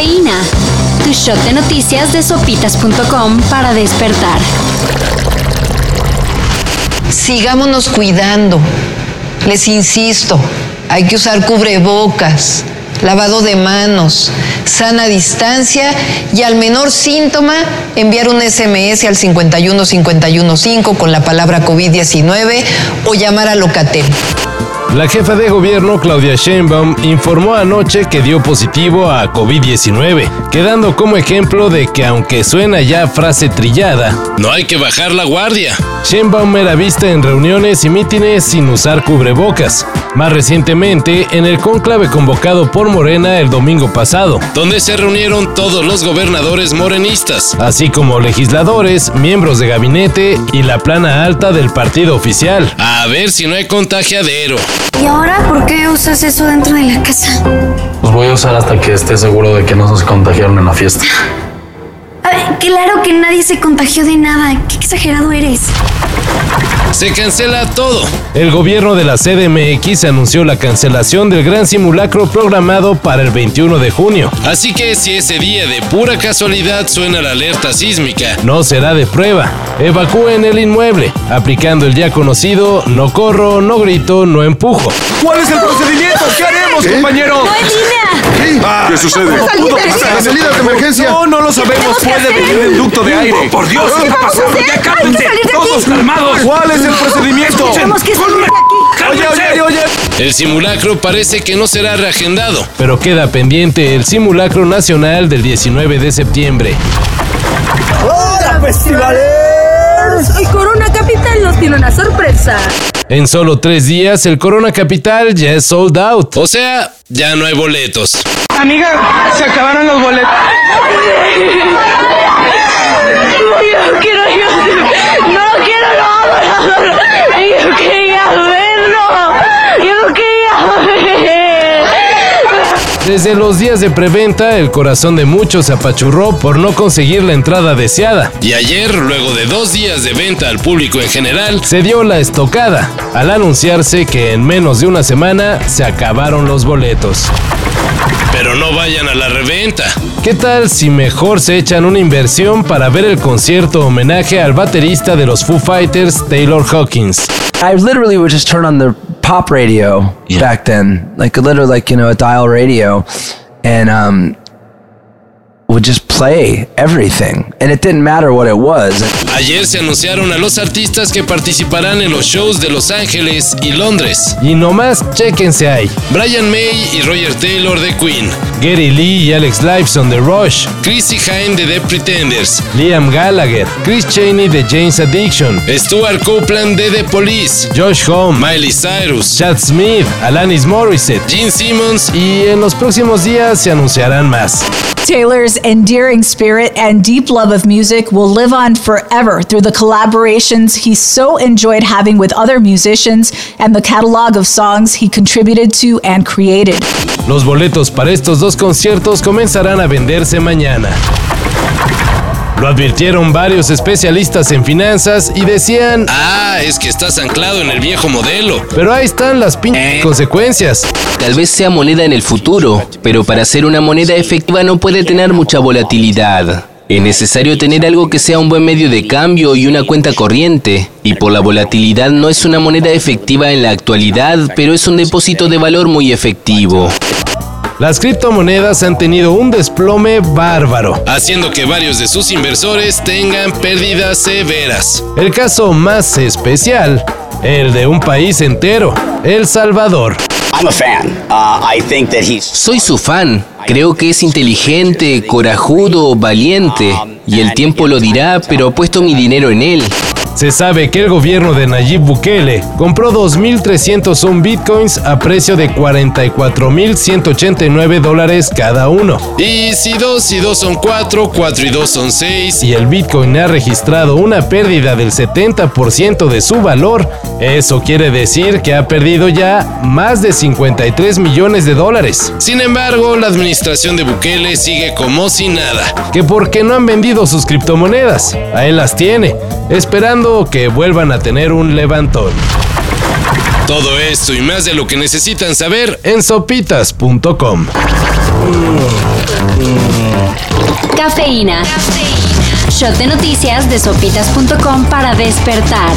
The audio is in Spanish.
Cafeína. Tu shot de noticias de sopitas.com para despertar. Sigámonos cuidando. Les insisto, hay que usar cubrebocas, lavado de manos, sana distancia y al menor síntoma enviar un SMS al 51515 con la palabra COVID-19 o llamar a Locatel. La jefa de gobierno, Claudia Sheinbaum, informó anoche que dio positivo a COVID-19, quedando como ejemplo de que aunque suena ya frase trillada, no hay que bajar la guardia. Sheinbaum era vista en reuniones y mítines sin usar cubrebocas. Más recientemente, en el cónclave convocado por Morena el domingo pasado, donde se reunieron todos los gobernadores morenistas, así como legisladores, miembros de gabinete y la plana alta del partido oficial. A ver si no hay contagiadero. ¿Y ahora por qué usas eso dentro de la casa? Los voy a usar hasta que esté seguro de que no se contagiaron en la fiesta. Claro que nadie se contagió de nada. Qué exagerado eres. Se cancela todo. El gobierno de la CDMX anunció la cancelación del gran simulacro programado para el 21 de junio. Así que si ese día de pura casualidad suena la alerta sísmica, no será de prueba. Evacúen el inmueble, aplicando el ya conocido no corro, no grito, no empujo. ¿Cuál es el procedimiento? ¿Qué haremos, compañero? ¡No en línea! ¿Qué sucede? Las salidas de emergencia. No, no lo sabemos. Puede venir del ducto de aire. Por Dios, ¿qué está pasando? Ya cálmense. Todos calmados. ¿Cuál es el procedimiento? Tenemos que salir de aquí. Oye, oye, oye. El simulacro parece que no será reagendado, pero queda pendiente el simulacro nacional del 19 de septiembre. ¡Hola, festivales! El Corona Capital nos tiene una sorpresa. En solo tres días, el Corona Capital ya es sold out. O sea, ya no hay boletos. Amiga, se acabaron los boletos. Desde los días de preventa, el corazón de muchos se apachurró por no conseguir la entrada deseada. Y ayer, luego de dos días de venta al público en general, se dio la estocada, al anunciarse que en menos de una semana se acabaron los boletos. Pero no vayan a la reventa. ¿Qué tal si mejor se echan una inversión para ver el concierto homenaje al baterista de los Foo Fighters, Taylor Hawkins? I literally would just turn on the pop radio back then, like a literally like you know a dial radio, and um, would just play everything, and it didn't matter what it was. Ayer se anunciaron a los artistas que participarán en los shows de Los Ángeles y Londres. Y nomás chéquense ahí. Brian May y Roger Taylor de Queen. Gary Lee y Alex Lifeson de Rush. Chrissy Hine de The Pretenders. Liam Gallagher. Chris Cheney de Jane's Addiction. Stuart Copeland de The Police. Josh Home. Miley Cyrus. Chad Smith. Alanis Morissette. Gene Simmons. Y en los próximos días se anunciarán más. Taylor's endearing spirit and deep love of music will live on forever through the collaborations he so enjoyed having with other musicians and the catalog of songs he contributed to and created. Los boletos para estos dos conciertos comenzarán a venderse mañana. Lo advirtieron varios especialistas en finanzas y decían, ah, es que estás anclado en el viejo modelo. Pero ahí están las pinches consecuencias. Tal vez sea moneda en el futuro, pero para ser una moneda efectiva no puede tener mucha volatilidad. Es necesario tener algo que sea un buen medio de cambio y una cuenta corriente. Y por la volatilidad no es una moneda efectiva en la actualidad, pero es un depósito de valor muy efectivo. Las criptomonedas han tenido un desplome bárbaro, haciendo que varios de sus inversores tengan pérdidas severas. El caso más especial, el de un país entero, El Salvador. Soy su fan. Creo que es inteligente, corajudo, valiente. Y el tiempo lo dirá, pero apuesto mi dinero en él. Se sabe que el gobierno de Nayib Bukele compró 2.301 bitcoins a precio de 44.189 dólares cada uno. Y si 2 y 2 son 4, 4 y 2 son 6, y el bitcoin ha registrado una pérdida del 70% de su valor, eso quiere decir que ha perdido ya más de 53 millones de dólares. Sin embargo, la administración de Bukele sigue como si nada, que porque no han vendido sus criptomonedas, a él las tiene, esperando que vuelvan a tener un levantón. Todo esto y más de lo que necesitan saber en sopitas.com. Cafeína. Shot de noticias de sopitas.com para despertar.